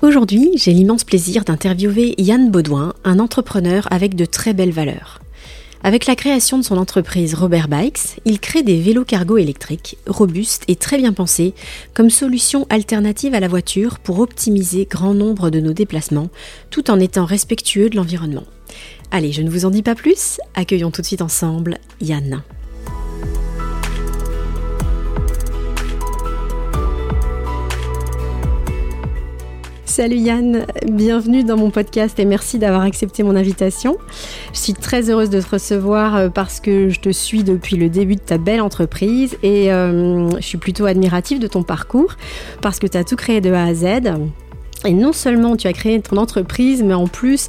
Aujourd'hui, j'ai l'immense plaisir d'interviewer Yann Baudouin, un entrepreneur avec de très belles valeurs. Avec la création de son entreprise Robert Bikes, il crée des vélos cargo électriques, robustes et très bien pensés, comme solution alternative à la voiture pour optimiser grand nombre de nos déplacements, tout en étant respectueux de l'environnement. Allez, je ne vous en dis pas plus, accueillons tout de suite ensemble Yann. Salut Yann, bienvenue dans mon podcast et merci d'avoir accepté mon invitation. Je suis très heureuse de te recevoir euh, parce que je te suis depuis le début de ta belle entreprise et euh, je suis plutôt admirative de ton parcours parce que tu as tout créé de A à Z. Et non seulement tu as créé ton entreprise, mais en plus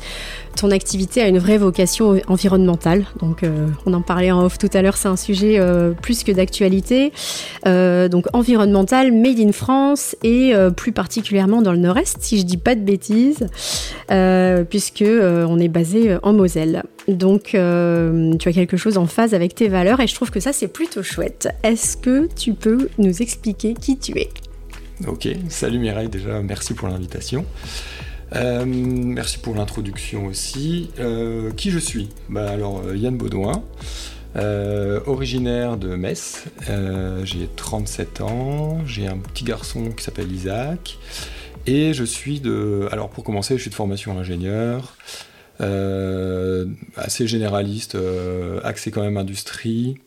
ton activité a une vraie vocation environnementale. Donc, euh, on en parlait en off tout à l'heure, c'est un sujet euh, plus que d'actualité. Euh, donc, environnemental, made in France et plus particulièrement dans le Nord-Est, si je dis pas de bêtises, puisque on est basé en Moselle. Donc, tu as quelque chose en phase avec tes valeurs et je trouve que ça c'est plutôt chouette. Est-ce que tu peux nous expliquer qui tu es? Ok, salut Mireille déjà, merci pour l'invitation. Euh, merci pour l'introduction aussi. Euh, qui je suis? Bah Alors, euh, Yann Baudouin, originaire de Metz. j'ai 37 ans, j'ai un petit garçon qui s'appelle Isaac. Et je suis de. Alors, pour commencer, je suis de formation ingénieur, assez généraliste, axé quand même industrie.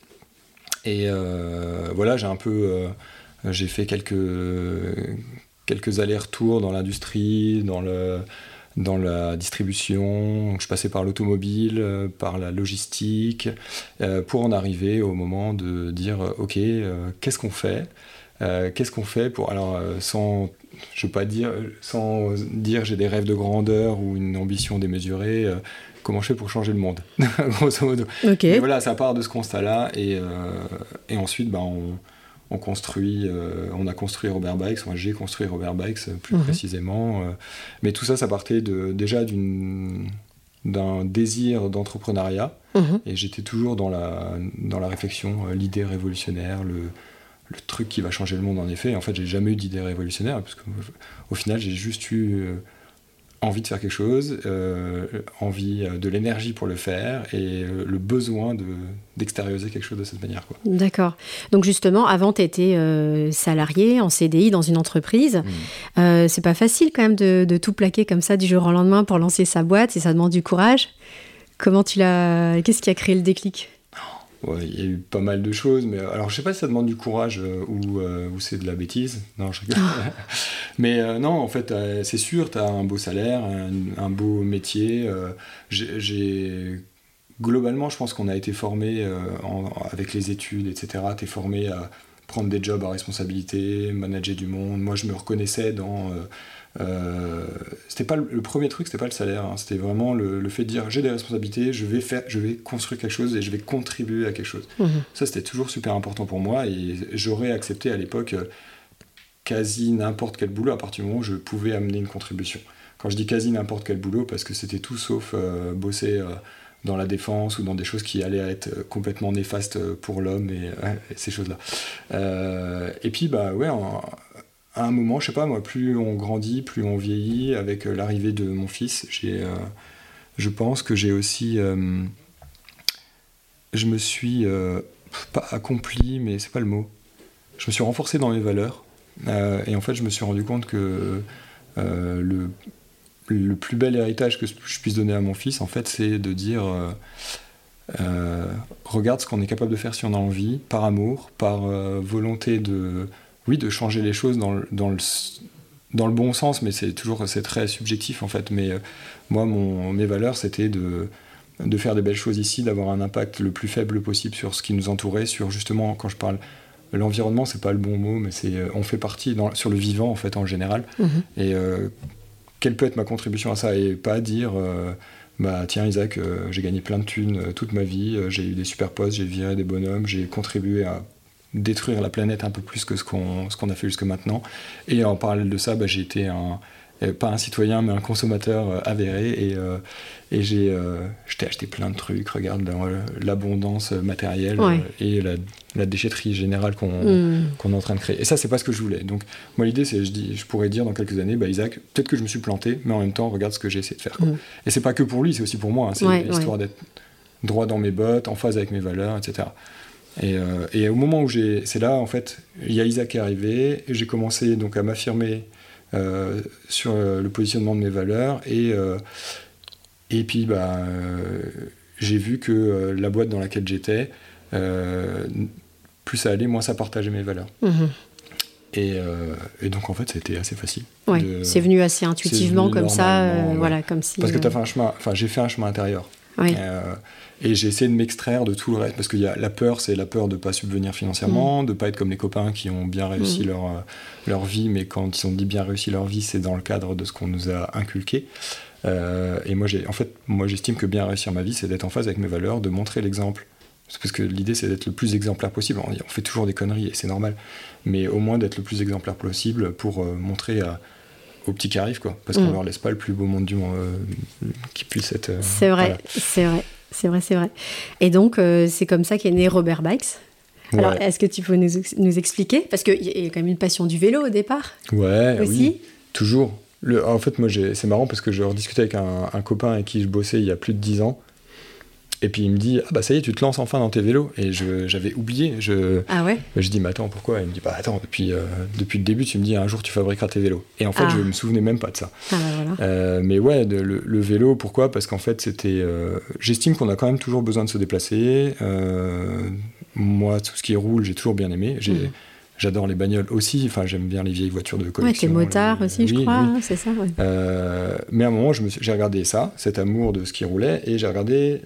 Et voilà, j'ai un peu. J'ai fait quelques quelques allers-retours dans l'industrie, dans, le, dans la distribution. je passais par l'automobile, euh, par la logistique, euh, pour en arriver au moment de dire ok, euh, qu'est-ce qu'on fait Qu'est-ce qu'on fait pour alors sans je veux pas dire sans dire j'ai des rêves de grandeur ou une ambition démesurée comment je fais pour changer le monde, grosso modo. voilà, ça part de ce constat-là, et, et ensuite, bah, on, on construit, euh, on a construit Robert Bikes, moi j'ai construit Robert Bikes euh, plus mhm. précisément. Euh. mais tout ça, ça partait de, déjà d'un désir d'entrepreneuriat. Mhm. Et j'étais toujours dans la, dans la réflexion, l'idée révolutionnaire, le, le, truc qui va changer le monde en effet. en fait, j'ai jamais eu d'idée révolutionnaire, parce qu'au final, j'ai juste eu envie de faire quelque chose, euh, envie euh, de l'énergie pour le faire et euh, le besoin d'extérioriser quelque chose de cette manière. D'accord. Donc justement, avant, tu étais salarié en CDI dans une entreprise. Mmh. c'est pas facile quand même de, de, tout plaquer comme ça du jour au lendemain pour lancer sa boîte et ça demande du courage. Comment tu l'as... Qu'est-ce qui a créé le déclic? Il y a eu pas mal de choses, mais alors je sais pas si ça demande du courage euh, ou, euh, ou c'est de la bêtise. Non, je mais euh, non, en fait, c'est sûr, tu as un beau salaire, un, beau métier. j'ai globalement, je pense qu'on a été formé avec les études, etc. Tu es formé à prendre des jobs à responsabilité, manager du monde. Moi, je me reconnaissais dans euh, c'était pas le, premier truc, c'était pas le salaire, hein. c'était vraiment le, fait de dire j'ai des responsabilités, je vais faire, je vais construire quelque chose et je vais contribuer à quelque chose. Mhm. Ça c'était toujours super important pour moi et j'aurais accepté à l'époque euh, quasi n'importe quel boulot à partir du moment où je pouvais amener une contribution. Quand je dis quasi n'importe quel boulot, parce que c'était tout sauf euh, bosser dans la défense ou dans des choses qui allaient être complètement néfastes pour l'homme et, ces choses-là. et puis, bah ouais, à un moment, je sais pas moi, plus on grandit, plus on vieillit, avec euh, l'arrivée de mon fils, j'ai, euh, je pense que j'ai aussi, euh, je me suis pas accompli, mais c'est pas le mot. Je me suis renforcé dans mes valeurs, et en fait, je me suis rendu compte que le, le plus bel héritage que je puisse donner à mon fils, en fait, c'est de dire regarde ce qu'on est capable de faire si on a envie, par amour, par volonté de oui, de changer les choses dans le, dans le, dans le bon sens, mais c'est toujours c'est très subjectif en fait. Mais euh, moi, mon, mes valeurs, c'était de, de faire des belles choses ici, d'avoir un impact le plus faible possible sur ce qui nous entourait, sur justement, quand je parle l'environnement, c'est pas le bon mot, mais c'est euh, on fait partie dans, sur le vivant en fait en général. Mhm. Et euh, quelle peut être ma contribution à ça? Et pas dire bah tiens Isaac, j'ai gagné plein de thunes toute ma vie, j'ai eu des super postes, j'ai viré des bonhommes, j'ai contribué à détruire la planète un peu plus que ce qu'on qu'on a fait jusque maintenant. Et en parallèle de ça, bah, j'ai été un pas un citoyen, mais un consommateur euh, avéré. Et, euh, et j'ai, euh, acheté plein de trucs. Regarde l'abondance matérielle et la, déchetterie générale qu'on est en train de créer. Et ça, c'est pas ce que je voulais. Donc, moi, l'idée, c'est, je, dis, je pourrais dire dans quelques années, bah, Isaac, peut-être que je me suis planté, mais en même temps, regarde ce que j'ai essayé de faire. Quoi. Hmm. Et c'est pas que pour lui, c'est aussi pour moi. Hein. c'est l'histoire d'être droit dans mes bottes, en phase avec mes valeurs, etc. Et, et, au moment où j'ai, c'est là en fait, il y a Isaac qui est arrivé, et j'ai commencé donc à m'affirmer euh, sur euh, le positionnement de mes valeurs. Et, euh, et puis, bah, j'ai vu que la boîte dans laquelle j'étais, plus ça allait, moins ça partageait mes valeurs. Mhm. Et, et, donc en fait, c'était assez facile. Ouais, c'est venu assez intuitivement comme ça, voilà, comme si. Parce que as fait un chemin, enfin, j'ai fait un chemin intérieur. Oui. Et j'ai essayé de m'extraire de tout le reste, parce qu'il y a la peur, c'est la peur de ne pas subvenir financièrement, mm. de ne pas être comme les copains qui ont bien réussi mm. leur, euh, leur vie, mais quand ils ont dit bien réussi leur vie, c'est dans le cadre de ce qu'on nous a inculqué. Euh, et moi, en fait, moi, j'estime que bien réussir ma vie, c'est d'être en phase avec mes valeurs, de montrer l'exemple. Parce que l'idée, c'est d'être le plus exemplaire possible. On, fait toujours des conneries, et c'est normal. Mais au moins d'être le plus exemplaire possible pour euh, montrer à, aux petits qui arrivent, quoi. Parce qu'on qu'on mm. leur laisse pas le plus beau monde du monde qui puisse être. c'est vrai, c'est vrai. C'est vrai, c'est vrai. Et donc, euh, c'est comme ça qu'est né Robert Bikes. Alors, est-ce que tu peux nous, nous expliquer? Parce qu'il y a quand même une passion du vélo au départ. Ouais, aussi. oui. Toujours. Le, en fait, moi, c'est marrant parce que je rediscutais avec un, un, copain avec qui je bossais il y a plus de 10 ans. Et puis il me dit Ah bah ça y est, tu te lances enfin dans tes vélos. Et j'avais oublié. Je, ah ouais Je dis Mais attends, pourquoi? Il me dit Bah attends, depuis, euh, depuis le début, tu me dis Un jour tu fabriqueras tes vélos. Et en fait, je ah. me souvenais même pas de ça. Ah bah voilà. Euh, mais ouais, le, vélo, pourquoi? Parce qu'en fait, c'était. Euh, j'estime qu'on a quand même toujours besoin de se déplacer. moi, tout ce qui roule, j'ai toujours bien aimé. J'ai. Mm. J'adore les bagnoles aussi, enfin j'aime bien les vieilles voitures de collection. Ouais, t'es motard aussi, je crois, c'est ça. mais à un moment, j'ai regardé ça, cet amour de ce qui roulait, et j'ai regardé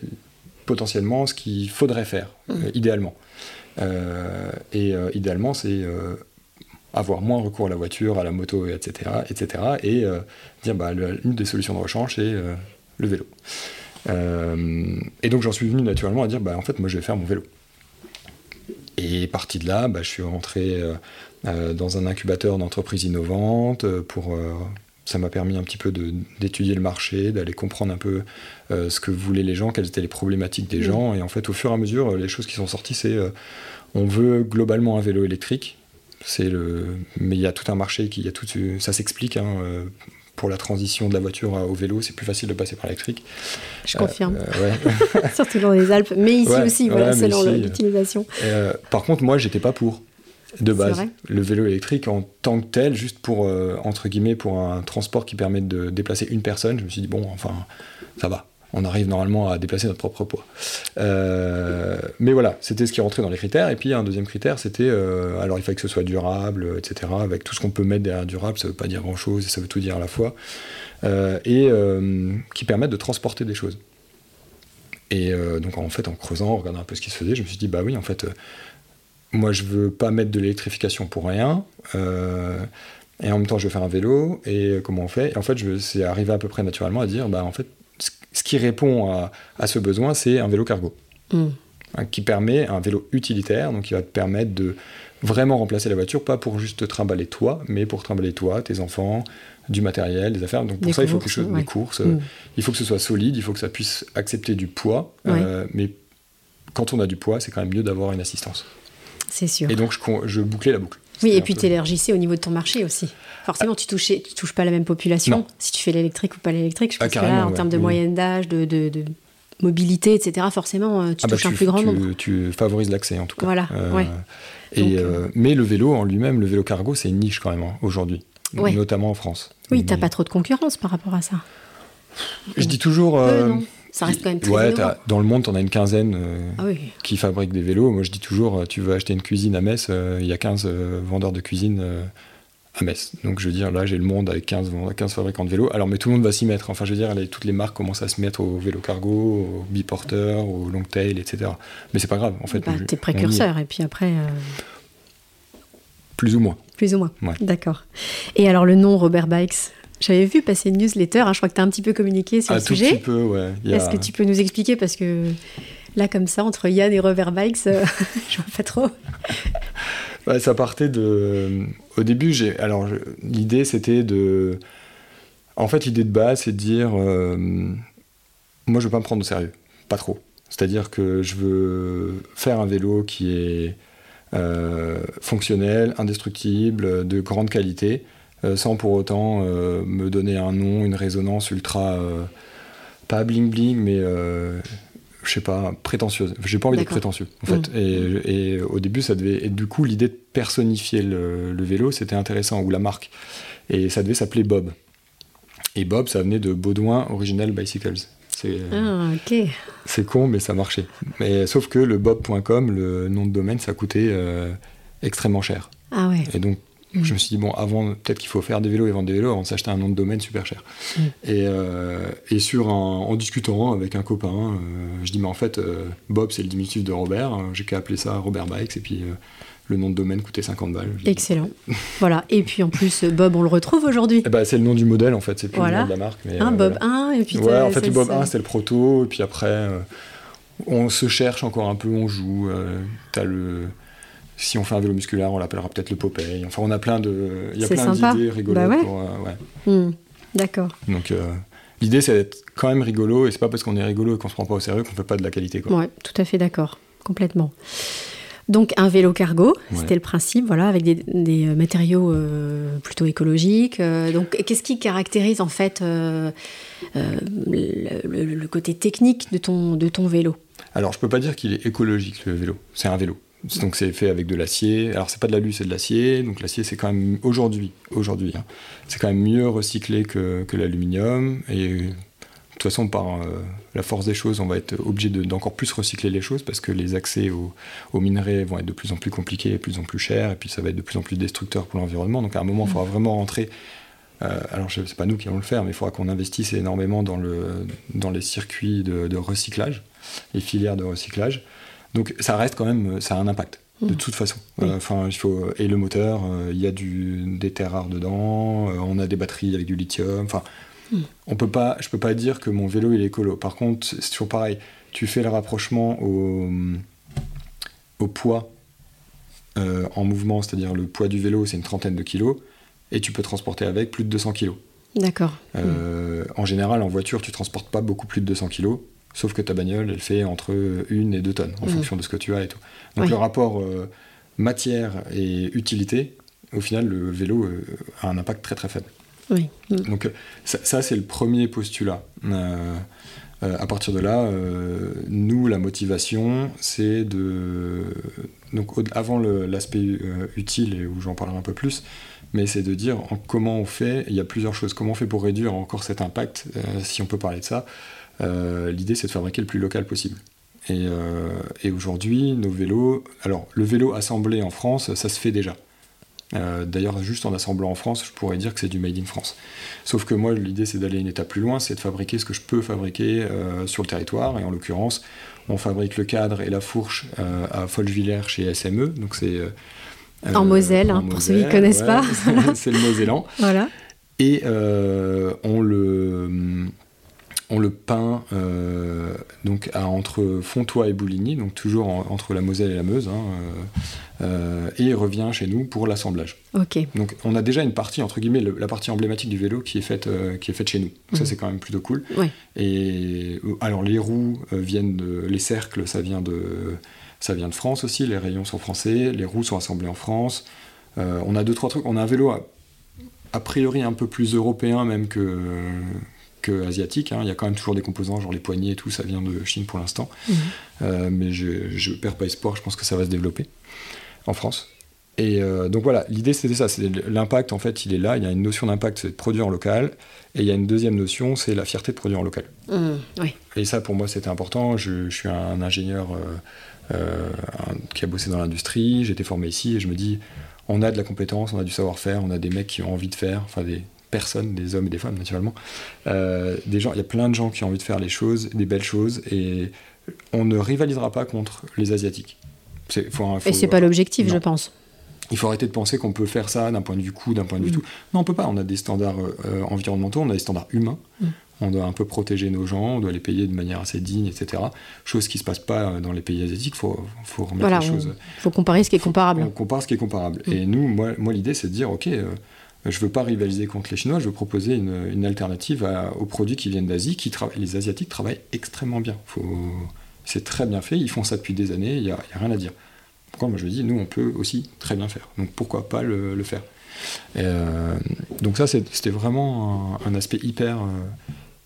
potentiellement ce qu'il faudrait faire, mmh. euh, idéalement. Euh, et euh, idéalement, c'est avoir moins recours à la voiture, à la moto, etc. etc. et dire bah, une des solutions de rechange, c'est le vélo. et donc j'en suis venu naturellement à dire bah, en fait, moi je vais faire mon vélo. Et parti de là, bah, je suis rentré dans un incubateur d'entreprises innovantes pour ça m'a permis un petit peu d'étudier le marché, d'aller comprendre un peu euh, ce que voulaient les gens, quelles étaient les problématiques des mm. gens. Et en fait, au fur et à mesure, les choses qui sont sorties, c'est euh, on veut globalement un vélo électrique. C'est le, mais il y a tout un marché qui, y a tout, ça s'explique. Hein, euh, pour la transition de la voiture au vélo, c'est plus facile de passer par l'électrique. Je confirme. Surtout dans les Alpes, mais ici aussi, voilà, selon l'utilisation. par contre, moi, j'étais pas pour de base. Le vélo électrique en tant que tel, juste pour, euh, entre guillemets, pour un transport qui permet de déplacer une personne, je me suis dit, bon, enfin, ça va. On arrive normalement à déplacer notre propre poids. Euh, mais voilà, c'était ce qui rentrait dans les critères. Et puis un deuxième critère, c'était, euh, alors il fallait que ce soit durable, etc. Avec tout ce qu'on peut mettre derrière durable, ça veut pas dire grand-chose et ça veut tout dire à la fois. et qui permettent de transporter des choses. Et donc en fait, en creusant, en regardant un peu ce qui se faisait, je me suis dit, bah oui, en fait, moi je veux pas mettre de l'électrification pour rien. Euh, et en même temps, je veux faire un vélo. Et comment on fait? Et en fait, c'est arrivé à peu près naturellement à dire, bah, en fait, ce qui répond à, ce besoin, c'est un vélo cargo. Hmm. Hein, qui permet un vélo utilitaire, donc qui va te permettre de vraiment remplacer la voiture, pas pour juste te trimballer toi, mais pour trimballer toi, tes enfants, du matériel, des affaires. Donc pour ça, il faut que ce, des courses. Hmm. Il faut que ce soit solide, il faut que ça puisse accepter du poids. Euh, mais quand on a du poids, c'est quand même mieux d'avoir une assistance. C'est sûr. Et donc, je, je bouclais la boucle. Oui, et puis tu élargissais au niveau de ton marché aussi. Forcément, tu ne tu touches pas la même population. Si tu fais l'électrique ou pas l'électrique, je ah, pense que là, en termes de moyenne d'âge, de, de, mobilité, etc., forcément, euh, tu ah bah, touches un plus grand nombre. Tu favorises l'accès, en tout cas. Voilà, euh, Et, euh, mais le vélo en lui-même, le vélo cargo, c'est une niche quand même, hein, aujourd'hui. Notamment en France. Oui, tu n'as pas trop de concurrence par rapport à ça. Je dis toujours... Ça reste quand même très ouais, Dans le monde, tu en as une quinzaine euh, ah qui fabriquent des vélos. Moi, je dis toujours, euh, tu veux acheter une cuisine à Metz, euh, il y a 15 vendeurs de cuisine à Metz. Donc, je veux dire, là, j'ai le monde avec 15, 15 fabricants de vélos. Alors, mais tout le monde va s'y mettre. Enfin, je veux dire, toutes les marques commencent à se mettre au vélo cargo, au biporteur, au long tail, etc. Mais c'est pas grave, en fait. Bah, T'es précurseur, et puis après... Plus ou moins. Plus ou moins, d'accord. Et alors, le nom Robert Bikes J'avais vu passer une newsletter, hein, je crois que tu as un petit peu communiqué sur un le sujet. tout petit peu, ouais. A- Est-ce que tu peux nous expliquer Parce que là, comme ça, entre Yann et Revers Bikes, euh, je vois pas trop. Ouais, ça partait de. Au début, j'ai. Alors, je- l'idée, c'était de. En fait, l'idée de base, c'est de dire. euh, Moi, je veux pas me prendre au sérieux. Pas trop. C'est-à-dire que je veux faire un vélo qui est euh, fonctionnel, indestructible, de grande qualité, sans pour autant euh, me donner un nom, une résonance ultra. euh, pas bling bling, mais. euh, je sais pas, prétentieuse. J'ai pas envie d'être prétentieux, en fait. Et, et au début, ça devait. Et du coup, l'idée de personnifier le, le vélo, c'était intéressant, ou la marque. Et ça devait s'appeler Bob. Et Bob, ça venait de Baudouin Original Bicycles. C'est Ah, ok. c'est con, mais ça marchait. Mais, sauf que le bob.com, le nom de domaine, ça coûtait euh, extrêmement cher. Ah ouais. Et donc, Mm. je me suis dit, bon, avant, peut-être qu'il faut faire des vélos et vendre des vélos avant de s'acheter un nom de domaine super cher. Mm. Et, euh, et sur un- en discutant avec un copain, euh, je dis, mais en fait, euh, Bob, c'est le diminutif de Robert. euh, J'ai qu'à appeler ça Robert Bikes. Et puis, le nom de domaine coûtait 50 balles. Excellent. voilà. Et puis en plus, Bob, on le retrouve aujourd'hui. Ben, c'est le nom du modèle, en fait. C'est plus Voilà. le nom de la marque. Mais, Un Bob voilà. 1, et puis Ouais, en fait, c'est le Bob ça. 1, c'était le proto, et puis après, on se cherche encore un peu, on joue. t'as le... Si on fait un vélo musculaire, on l'appellera peut-être le Popeye. Enfin, on a plein de, il y a plein d'idées rigolotes. Bah ouais. pour, euh, ouais. Hmm, D'accord. Donc, euh, l'idée, c'est d'être quand même rigolo, et c'est pas parce qu'on est rigolo et qu'on se prend pas au sérieux qu'on fait pas de la qualité. Quoi. Ouais, tout à fait d'accord. Complètement. Donc un vélo cargo, Ouais. c'était le principe, voilà, avec des, des matériaux euh, plutôt écologiques. euh, donc qu'est-ce qui caractérise en fait euh, euh, le côté technique de ton, de ton vélo? Alors, je peux pas dire qu'il est écologique, le vélo. C'est un vélo. Donc, c'est fait avec de l'acier. Alors, c'est pas de l'alu, c'est de l'acier. Donc, l'acier, c'est quand même, aujourd'hui, aujourd'hui, hein, c'est quand même mieux recyclé que, l'aluminium. Et de toute façon, par euh, la force des choses, on va être obligé de- d'encore plus recycler les choses parce que les accès aux, minerais vont être de plus en plus compliqués, de plus en plus chers, et puis ça va être de plus en plus destructeur pour l'environnement. Donc, à un moment, il faudra vraiment rentrer. euh, alors, je- c'est pas nous qui allons le faire, mais il faudra qu'on investisse énormément dans les circuits de, de recyclage, les filières de recyclage. Donc ça reste quand même, ça a un impact de Mm. toute façon. Oui. Euh, Enfin, il faut et le moteur, euh, il y a du, des terres rares dedans, euh, on a des batteries avec du lithium. Enfin, Mm. on peut pas, je peux pas dire que mon vélo il est écolo. Par contre, c'est toujours pareil. Tu fais le rapprochement au, au poids euh, en mouvement, c'est-à-dire le poids du vélo, c'est une trentaine de kilos, et tu peux transporter avec plus de 200 kilos. D'accord. Euh, En général, en voiture, tu transportes pas beaucoup plus de 200 kg, sauf que ta bagnole, elle fait entre 1 et 2 tonnes, en Mhm. fonction de ce que tu as et tout. Donc Oui. le rapport euh, matière et utilité, au final, le vélo euh, a un impact très très faible. Oui. Donc euh, ça, ça, c'est le premier postulat. Euh, à partir de là, nous, la motivation, c'est de... Donc avant l'aspect utile, et où j'en parlerai un peu plus, mais c'est de dire en comment on fait, il y a plusieurs choses, comment on fait pour réduire encore cet impact, si on peut parler de ça? Euh, L'idée, c'est de fabriquer le plus local possible. Et, euh, et aujourd'hui, nos vélos, alors le vélo assemblé en France, ça se fait déjà. Euh, D'ailleurs, juste en assemblant en France, je pourrais dire que c'est du made in France. Sauf que moi, l'idée, c'est d'aller une étape plus loin, c'est de fabriquer ce que je peux fabriquer euh, sur le territoire. Et en l'occurrence, on fabrique le cadre et la fourche euh, à Folgevillers chez SME. Donc c'est En Moselle, hein, pour ceux qui Moselle, connaissent ouais, pas. c'est le Mosellan. Voilà. Et on le on le peint euh, donc à, entre Fontois et Bouligny, donc toujours en- entre la Moselle et la Meuse, hein, euh, euh, et il revient chez nous pour l'assemblage. Donc on a déjà une partie entre guillemets le- la partie emblématique du vélo qui est faite euh, qui est faite chez nous. Ça Mhm. c'est quand même plutôt cool. Et alors les roues viennent de les cercles ça vient de ça vient de France aussi. Les rayons sont français. Les roues sont assemblées en France. On a deux trois trucs. On a un vélo a, a priori un peu plus européen même que que asiatique. hein. Il y a quand même toujours des composants genre les poignées et tout. Ça vient de Chine pour l'instant. Mhm. Euh, mais je, je perds pas espoir, je pense que ça va se développer en France. Et euh, donc voilà, l'idée c'était ça, c'est l'impact en fait il est là, il y a une notion d'impact c'est de produire en local, et il y a une deuxième notion c'est la fierté de produire en local. Oui. Et ça pour moi c'était important, je, je suis un ingénieur euh, euh, un- qui a bossé dans l'industrie, j'ai été formé ici et je me dis on a de la compétence, on a du savoir-faire, on a des mecs qui ont envie de faire, enfin des personnes, des hommes et des femmes naturellement, Euh, des gens, il y a plein de gens qui ont envie de faire les choses, des belles choses, et on ne rivalisera pas contre les asiatiques. C'est faut un- Et faut- c'est pas l'objectif, non. je pense. il faut arrêter de penser qu'on peut faire ça d'un point de vue coût, d'un point de vue tout. Non, on peut pas. On a des standards euh, environnementaux, on a des standards humains. On doit un peu protéger nos gens, on doit les payer de manière assez digne, etc. Chose qui ne se passe pas dans les pays asiatiques. Il faut, faut remettre voilà, les choses. Il faut comparer ce qui est comparable. On compare ce qui est comparable. Et nous, moi, moi l'idée, c'est de dire, OK, euh, je ne veux pas rivaliser contre les Chinois, je veux proposer une, alternative aux produits qui viennent d'Asie. Qui les Asiatiques travaillent extrêmement bien. C'est très bien fait, ils font ça depuis des années, il n'y a, rien à dire. Pourquoi? Moi je dis, nous, on peut aussi très bien faire. Donc pourquoi pas le, faire? Euh, Donc ça, c'était vraiment un, un, aspect hyper... Euh,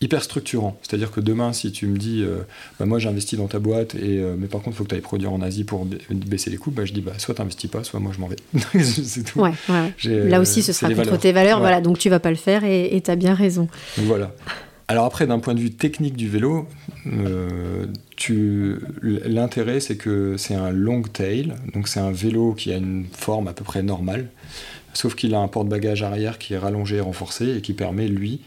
hyper structurant. C'est-à-dire que demain, si tu me dis, euh, bah moi j'investis dans ta boîte, et, euh, mais par contre, il faut que tu ailles produire en Asie pour baisser les coûts, bah, je dis, bah, soit tu n'investis pas, soit moi je m'en vais. c'est tout. Ouais, ouais. Là aussi, ce sera contre valeurs. tes valeurs, ouais. voilà, donc tu vas pas le faire, et tu as bien raison. Voilà. Alors après, d'un point de vue technique du vélo, euh, l'intérêt c'est que c'est un long tail, donc c'est un vélo qui a une forme à peu près normale, sauf qu'il a un porte-bagages arrière qui est rallongé et renforcé et qui permet, lui,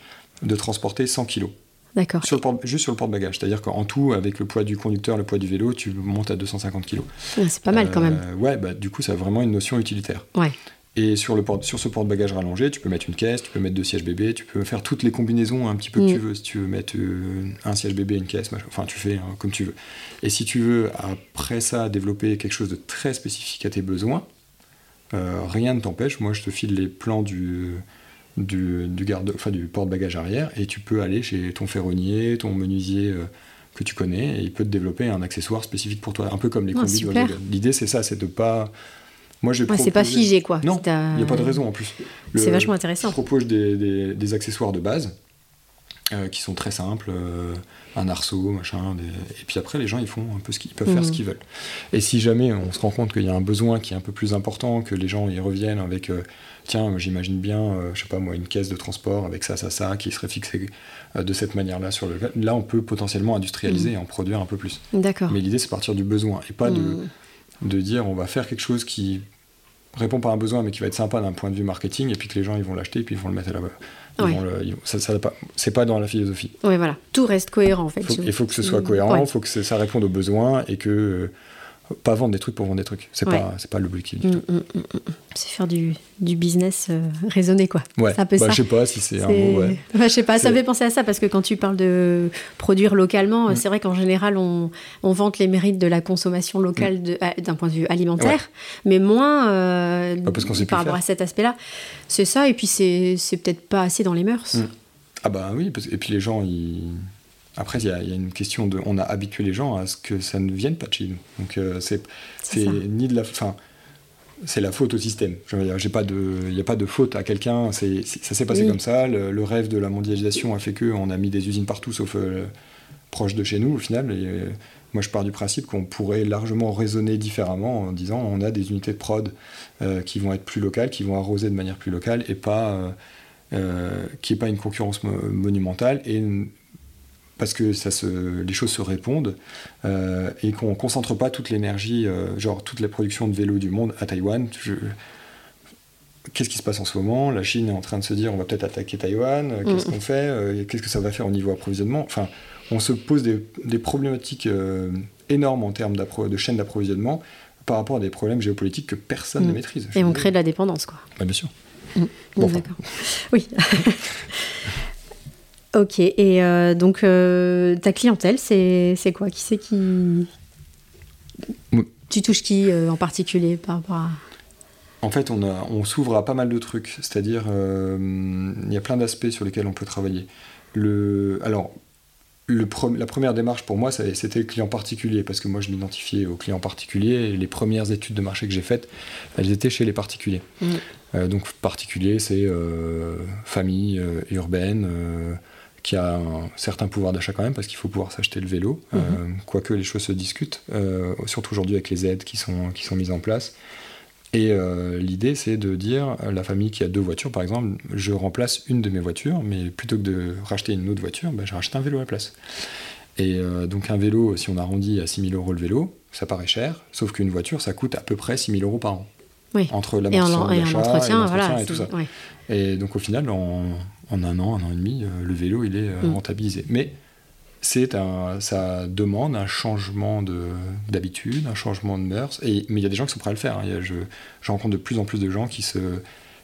de transporter 100 kg. D'accord. Sur juste sur le porte-bagages. C'est-à-dire qu'en tout, avec le poids du conducteur, le poids du vélo, tu montes à 250 kg. Ouais, c'est pas mal quand même. Euh, ouais, bah, du coup, ça a vraiment une notion utilitaire. Ouais. Et sur, le porte, sur ce porte-bagages rallongé, tu peux mettre une caisse, tu peux mettre deux sièges bébés, tu peux faire toutes les combinaisons un petit peu que tu veux. Si tu veux mettre euh, un siège bébé, une caisse, machin, enfin tu fais hein, comme tu veux. Et si tu veux, après ça, développer quelque chose de très spécifique à tes besoins, euh, rien ne t'empêche. Moi, je te file les plans du du, du, garde, enfin, du porte-bagages arrière et tu peux aller chez ton ferronnier, ton menuisier euh, que tu connais et il peut te développer un accessoire spécifique pour toi, un peu comme les combis. L'idée c'est ça, c'est de pas. Moi, je ouais, c'est pas figé quoi. Non, il n'y a pas de raison en plus. C'est vachement intéressant. Je propose des, des, des accessoires de base euh, qui sont très simples, euh, un arceau, machin, des... et puis après les gens ils font un peu ce qu'ils peuvent faire Mhm. ce qu'ils veulent. Et si jamais on se rend compte qu'il y a un besoin qui est un peu plus important, que les gens y reviennent avec, euh, tiens, j'imagine bien, je sais pas moi, une caisse de transport avec ça, ça, ça, qui serait fixée de cette manière-là sur le, là on peut potentiellement industrialiser Mhm. et en produire un peu plus. D'accord. Mais l'idée c'est partir du besoin et pas de, Mhm. de dire on va faire quelque chose qui répond pas à un besoin mais qui va être sympa d'un point de vue marketing et puis que les gens ils vont l'acheter et puis ils vont le mettre à la ils Ouais. vont le- ils vont- ça, ça, pas- c'est pas dans la philosophie. Oui, voilà. Tout reste cohérent en fait. Il faut que ce soit cohérent, il Ouais. faut que ça ça réponde aux besoins et que euh, pas vendre des trucs pour vendre des trucs. C'est Ouais. pas c'est pas l'objectif du Mm, tout. mm, mm. C'est faire du, du business euh, raisonné, quoi. Ouais. C'est un peu Bah, ça. je sais pas si c'est un mot. Ouais. Ouais, je sais pas, ça me fait penser à ça parce que quand tu parles de produire localement, c'est vrai qu'en général, on, on vante les mérites de la consommation locale de- à- d'un point de vue alimentaire, mais moins euh, Bah, parce par rapport à cet aspect-là. C'est ça, et puis c'est c'est peut-être pas assez dans les mœurs. Ah bah oui, et puis les gens, ils... après il y, a- il y a une question de, on a habitué les gens à ce que ça ne vienne pas de chez nous. Donc euh, c'est ni de la, enfin c'est la faute au système. Je veux dire, j'ai pas de, il n'y a pas de faute à quelqu'un. C'est ça s'est passé Oui. comme ça. Le, le rêve de la mondialisation a fait que on a mis des usines partout, sauf euh, proche de chez nous au final. Et, euh, moi, je pars du principe qu'on pourrait largement raisonner différemment en disant on a des unités de prod euh, qui vont être plus locales, qui vont arroser de manière plus locale et pas qui n'est pas une concurrence mo- monumentale et une- parce que ça se, les choses se répondent euh, et qu'on ne concentre pas toute l'énergie, euh, genre toute la production de vélos du monde à Taïwan. Je- Qu'est-ce qui se passe en ce moment? La Chine est en train de se dire on va peut-être attaquer Taïwan, euh, qu'est-ce Mm. qu'on fait? Qu'est-ce que ça va faire au niveau approvisionnement? Enfin, on se pose des, des problématiques énormes en termes de chaîne d'approvisionnement par rapport à des problèmes géopolitiques que personne Mm. ne maîtrise. Je Et on crée de la dépendance, quoi. Bah, bien sûr. Mm. Bon, enfin. D'accord. Oui. ok, et euh, donc euh, ta clientèle, c'est quoi? Qui c'est qui. Oui. Tu touches qui euh, en particulier par rapport à. En fait, on, a- on s'ouvre à pas mal de trucs. C'est-à-dire, il y a plein d'aspects sur lesquels on peut travailler. Le, alors, le pre- la première démarche pour moi, c'était le client particulier, parce que moi, je m'identifiais au client particulier. Et les premières études de marché que j'ai faites, elles étaient chez les particuliers. Mm. Donc, particulier, c'est famille urbaine. Qui a un certain pouvoir d'achat quand même parce qu'il faut pouvoir s'acheter le vélo, Mhm. euh, quoique les choses se discutent, euh, surtout aujourd'hui avec les aides qui sont, qui sont mises en place. Et euh, l'idée, c'est de dire, la famille qui a deux voitures, par exemple, je remplace une de mes voitures, mais plutôt que de racheter une autre voiture, ben, je rachète un vélo à la place. Et donc un vélo, si on arrondit à 6 000 euros le vélo, ça paraît cher, sauf qu'une voiture, ça coûte à peu près 6 000 euros par an. Oui. Entre l'amortissement et en l'achat entretien, et l'entretien voilà. et tout ça. ouais. Et donc au final, en, en un an, un an et demi, euh, le vélo, il est euh, Mm. rentabilisé. Mais c'est un, ça demande un changement d'habitude, un changement de mœurs. Et, mais il y a des gens qui sont prêts à le faire. Hein. je, je, rencontre de plus en plus de gens qui se,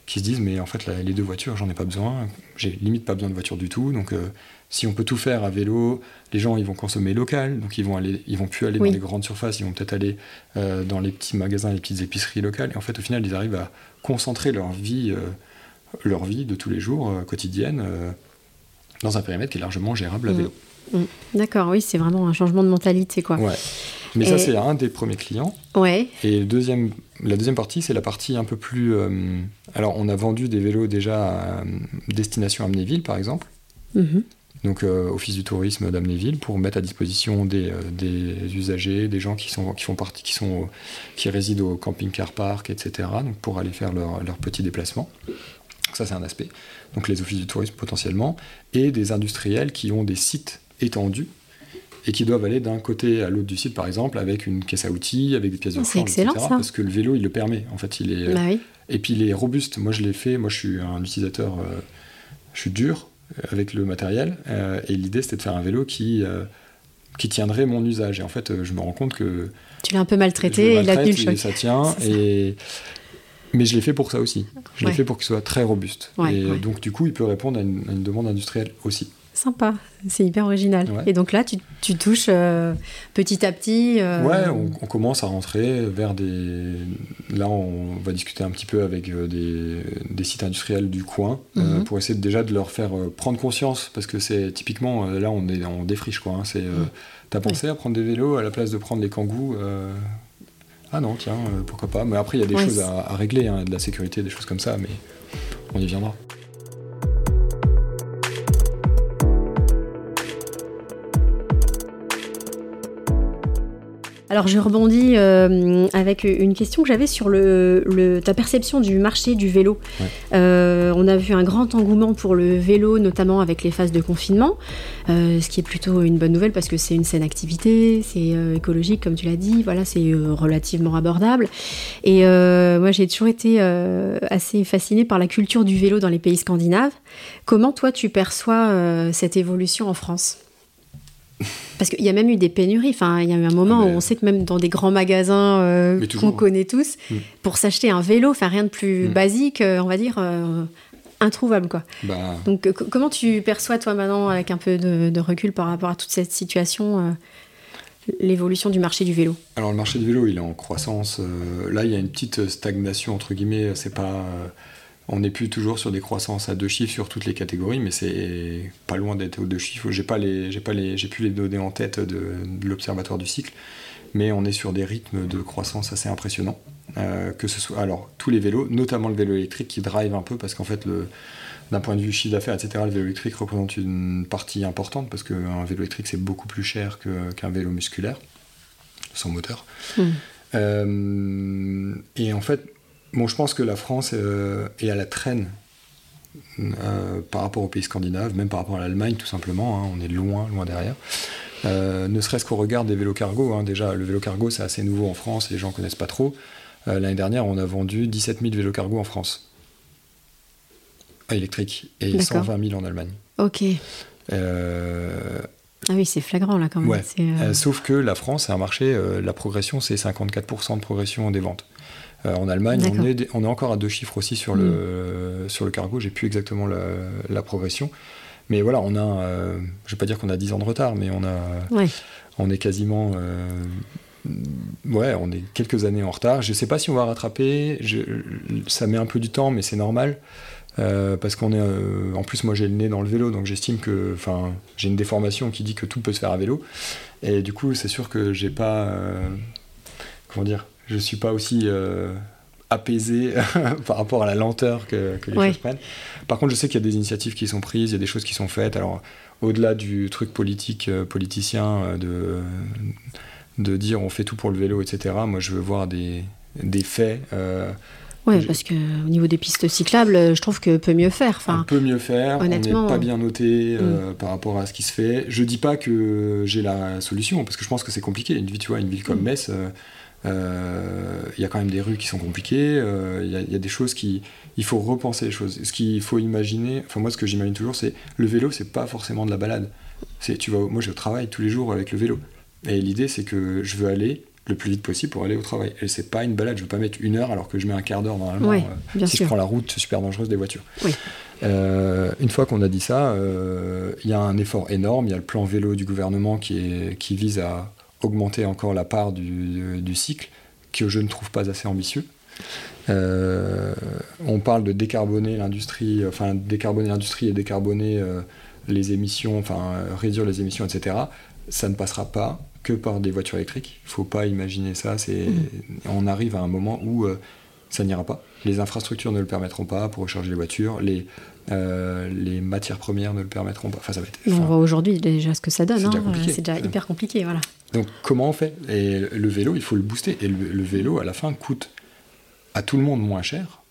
qui se disent mais en fait les deux voitures j'en ai pas besoin j'ai limite pas besoin de voiture du tout donc euh, si on peut tout faire à vélo les gens ils vont consommer local donc ils vont aller ils vont plus aller dans les grandes surfaces ils vont peut-être aller euh, dans les petits magasins les petites épiceries locales et en fait au final ils arrivent à concentrer leur vie euh, leur vie de tous les jours quotidienne dans un périmètre qui est largement gérable à mmh. vélo mmh. d'accord oui c'est vraiment un changement de mentalité quoi ouais mais ça, c'est un des premiers clients. Ouais. Et le deuxième, la deuxième partie, c'est la partie un peu plus. Euh, alors, on a vendu des vélos déjà à euh, destination Amnéville, par exemple. Mhm. Donc, euh, Office du tourisme d'Amnéville, pour mettre à disposition des, des, usagers, des gens qui, sont, qui, font partie, qui, sont, qui résident au camping-car park, etc. Donc, pour aller faire leur, leur petit déplacement. ça, c'est un aspect. Donc, les offices du tourisme potentiellement. Et des industriels qui ont des sites étendus et qui doivent aller d'un côté à l'autre du site, par exemple, avec une caisse à outils, avec des pièces de rechange, etc. Ça. Parce que le vélo, il le permet. En fait, il est. Bah oui. Et puis, il est robuste. Moi, je l'ai fait. Moi, je suis un utilisateur. Euh, je suis dur euh, avec le matériel. Euh, et l'idée, c'était de faire un vélo qui, qui tiendrait mon usage. Et en fait, je me rends compte que. Tu l'as un peu maltraité et il a tenu le choc. ça tient. et. Mais je l'ai fait pour ça aussi. Je l'ai fait pour qu'il soit très robuste. et donc, du coup, il peut répondre à une demande industrielle aussi. Sympa, c'est hyper original. Et donc là, tu, tu touches euh, petit à petit. Euh, ouais, on, commence à rentrer vers des. Là, on va discuter un petit peu avec euh, des, des sites industriels du coin mhm. pour essayer déjà de leur faire prendre conscience parce que c'est typiquement là, on est on défriche quoi. Hein, c'est. Mhm. T'as pensé à prendre des vélos à la place de prendre les kangous Ah non, tiens, pourquoi pas. Mais après, il y a des choses à, à régler, hein, de la sécurité, des choses comme ça, mais on y viendra. Alors je rebondis euh, avec une question que j'avais sur le, ta perception du marché du vélo. Euh, on a vu un grand engouement pour le vélo, notamment avec les phases de confinement, euh, ce qui est plutôt une bonne nouvelle parce que c'est une saine activité, c'est écologique comme tu l'as dit, voilà, c'est relativement abordable. Et moi j'ai toujours été assez fascinée par la culture du vélo dans les pays scandinaves. Comment toi tu perçois cette évolution en France? Parce qu'il y a même eu des pénuries. Enfin, il y a eu un moment ah, où on sait que même dans des grands magasins euh, qu'on connaît tous, mm. pour s'acheter un vélo, enfin rien de plus mm. basique, euh, on va dire, euh, introuvable quoi. Bah. Donc comment tu perçois toi maintenant, avec un peu de, recul par rapport à toute cette situation, l'évolution du marché du vélo? Alors le marché du vélo, il est en croissance. là, il y a une petite stagnation entre guillemets. C'est pas on n'est plus toujours sur des croissances à deux chiffres sur toutes les catégories, mais c'est pas loin d'être aux deux chiffres. J'ai pas les, j'ai pas les, j'ai plus les données en tête de, l'observatoire du cycle, mais on est sur des rythmes de croissance assez impressionnants. Euh, que ce soit alors tous les vélos, notamment le vélo électrique qui drive un peu parce qu'en fait d'un point de vue chiffre d'affaires, etc., le vélo électrique représente une partie importante parce qu'un vélo électrique c'est beaucoup plus cher qu'un vélo musculaire sans moteur. Hmm. Euh, et en fait, Bon, je pense que la France euh, est à la traîne euh, par rapport aux pays scandinaves, même par rapport à l'Allemagne, tout simplement. Hein. on est loin, loin derrière. Euh, ne serait-ce qu'au regard des vélos cargo. Hein. déjà, le vélo cargo, c'est assez nouveau en France, les gens ne connaissent pas trop. L'année dernière, on a vendu 17 000 vélos cargo en France, électriques, et 120 000 en Allemagne. Ok. Ah oui, c'est flagrant là quand même. Ouais. sauf que la France, c'est un marché, la progression, c'est 54% de progression des ventes. Euh, en Allemagne, on est, on est, encore à deux chiffres aussi sur, le, mm. sur le cargo. J'ai plus exactement la, progression. Mais voilà, on a, euh, je ne vais pas dire qu'on a 10 ans de retard, mais on, a, on est quasiment. Euh, ouais, on est quelques années en retard. Je ne sais pas si on va rattraper. Je, ça met un peu du temps, mais c'est normal. parce qu'on est. en plus, moi j'ai le nez dans le vélo, donc j'estime que. Enfin, j'ai une déformation qui dit que tout peut se faire à vélo. Et du coup, c'est sûr que j'ai pas. comment dire je ne suis pas aussi euh, apaisé par rapport à la lenteur que, les choses prennent. Par contre, je sais qu'il y a des initiatives qui sont prises, il y a des choses qui sont faites. Alors, au-delà du truc politique, euh, politicien, euh, de, de dire on fait tout pour le vélo, etc., moi je veux voir des, des faits. Oui, parce qu'au niveau des pistes cyclables, je trouve que peut mieux faire. Enfin, on peut mieux faire, honnêtement, on n'est pas bien noté mm. par rapport à ce qui se fait. Je dis pas que j'ai la solution, parce que je pense que c'est compliqué. Une ville, tu vois, une ville comme mm. Metz, euh, il y a quand même des rues qui sont compliquées, euh, il y, a des choses qui. Il faut repenser les choses. Ce qu'il faut imaginer, enfin moi ce que j'imagine toujours, c'est le vélo, c'est pas forcément de la balade. C'est, tu vois, moi je travaille tous les jours avec le vélo. Et l'idée, c'est que je veux aller le plus vite possible pour aller au travail. Et c'est pas une balade, je veux pas mettre une heure alors que je mets un quart d'heure normalement. Ouais, euh, bien si sûr. je prends la route super dangereuse des voitures. Oui. Euh, une fois qu'on a dit ça, euh, il y a un effort énorme. Il y a le plan vélo du gouvernement qui, est, qui vise à augmenter encore la part du, du cycle, que je ne trouve pas assez ambitieux. Euh, on parle de décarboner l'industrie, enfin décarboner l'industrie et décarboner euh, les émissions, enfin réduire les émissions, etc. Ça ne passera pas que par des voitures électriques. Il faut pas imaginer ça. C'est, on arrive à un moment où euh, ça n'ira pas. Les infrastructures ne le permettront pas pour recharger les voitures. Les, euh, les matières premières ne le permettront pas. Enfin, ça va être. On voit aujourd'hui déjà ce que ça donne. C'est déjà hein. compliqué. C'est déjà hyper compliqué, voilà. Donc comment on fait? Et le vélo, il faut le booster. Et le, le vélo, à la fin, coûte à tout le monde moins cher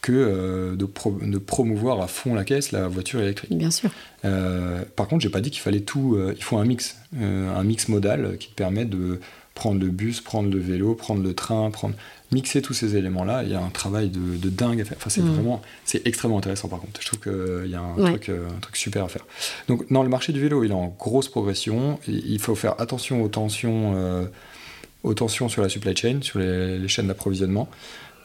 que euh, de, pro- de promouvoir à fond la caisse la voiture électrique. Bien sûr. Euh, par contre, j'ai pas dit qu'il fallait tout. il faut un mix, un mix modal qui te permet de prendre le bus, prendre le vélo, prendre le train, prendre mixer tous ces éléments-là. Il y a un travail de, de dingue à faire. Enfin, c'est Mm. vraiment, c'est extrêmement intéressant. Par contre, je trouve qu'il y a un, Ouais. truc, euh, un truc super à faire. Donc, non, le marché du vélo, il est en grosse progression. Il faut faire attention aux tensions, euh, aux tensions sur la supply chain, sur les, les chaînes d'approvisionnement.